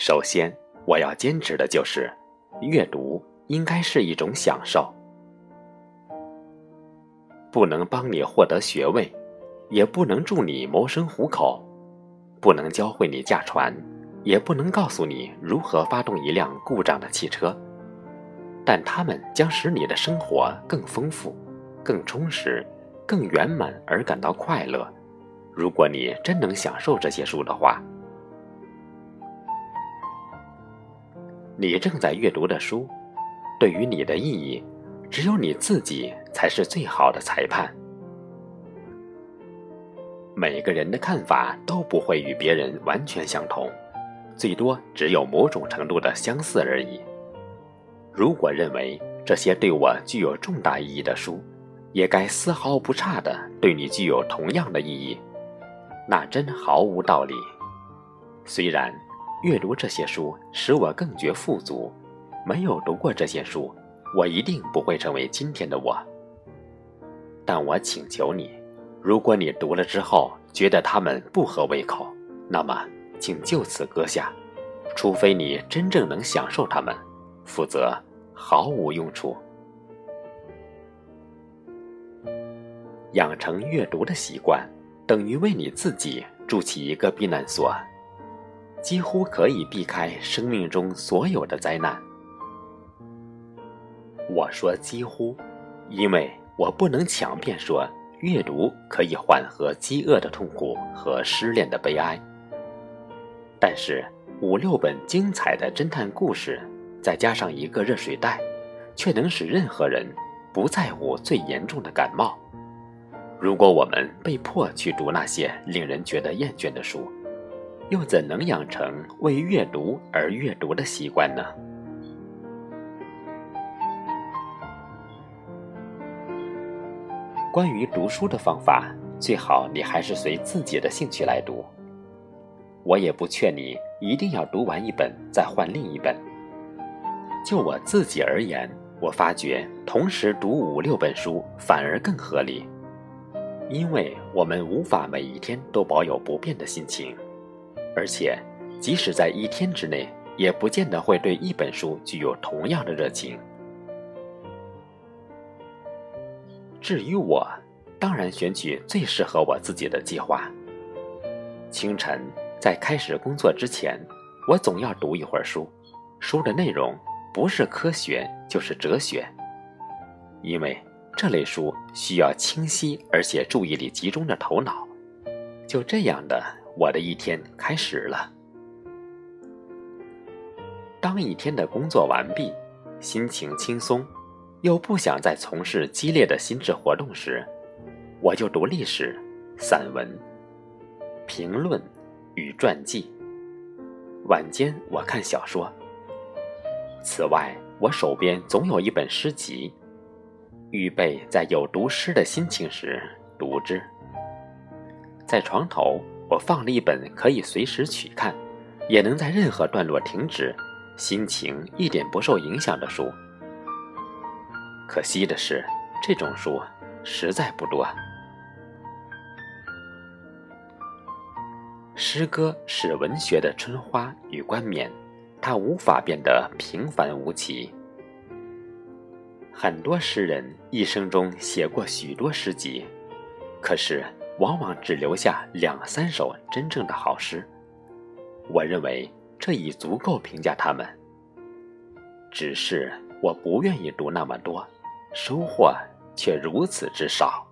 首先，我要坚持的就是，阅读应该是一种享受，不能帮你获得学位，也不能助你谋生糊口，不能教会你驾船，也不能告诉你如何发动一辆故障的汽车，但它们将使你的生活更丰富、更充实、更圆满而感到快乐。如果你真能享受这些书的话。你正在阅读的书，对于你的意义，只有你自己才是最好的裁判。每个人的看法都不会与别人完全相同，最多只有某种程度的相似而已。如果认为这些对我具有重大意义的书，也该丝毫不差的对你具有同样的意义，那真毫无道理。虽然。阅读这些书使我更觉富足，没有读过这些书，我一定不会成为今天的我。但我请求你，如果你读了之后觉得它们不合胃口，那么请就此搁下，除非你真正能享受它们，否则毫无用处。养成阅读的习惯，等于为你自己筑起一个避难所。几乎可以避开生命中所有的灾难。我说几乎，因为我不能强辩说阅读可以缓和饥饿的痛苦和失恋的悲哀。但是五六本精彩的侦探故事，再加上一个热水袋，却能使任何人不在乎最严重的感冒。如果我们被迫去读那些令人觉得厌倦的书，又怎能养成为阅读而阅读的习惯呢？关于读书的方法，最好你还是随自己的兴趣来读。我也不劝你一定要读完一本再换另一本。就我自己而言，我发觉同时读五六本书反而更合理，因为我们无法每一天都保有不变的心情。而且，即使在一天之内，也不见得会对一本书具有同样的热情。至于我，当然选取最适合我自己的计划。清晨在开始工作之前，我总要读一会儿书，书的内容不是科学就是哲学，因为这类书需要清晰而且注意力集中的头脑。就这样的。我的一天开始了。当一天的工作完毕，心情轻松，又不想再从事激烈的心智活动时，我就读历史、散文、评论与传记。晚间我看小说。此外，我手边总有一本诗集，预备在有读诗的心情时读之。在床头。我放了一本可以随时取看，也能在任何段落停止，心情一点不受影响的书。可惜的是，这种书实在不多。诗歌是文学的春花与冠冕，它无法变得平凡无奇。很多诗人一生中写过许多诗集，可是。往往只留下两三首真正的好诗，我认为这已足够评价他们。只是我不愿意读那么多，收获却如此之少。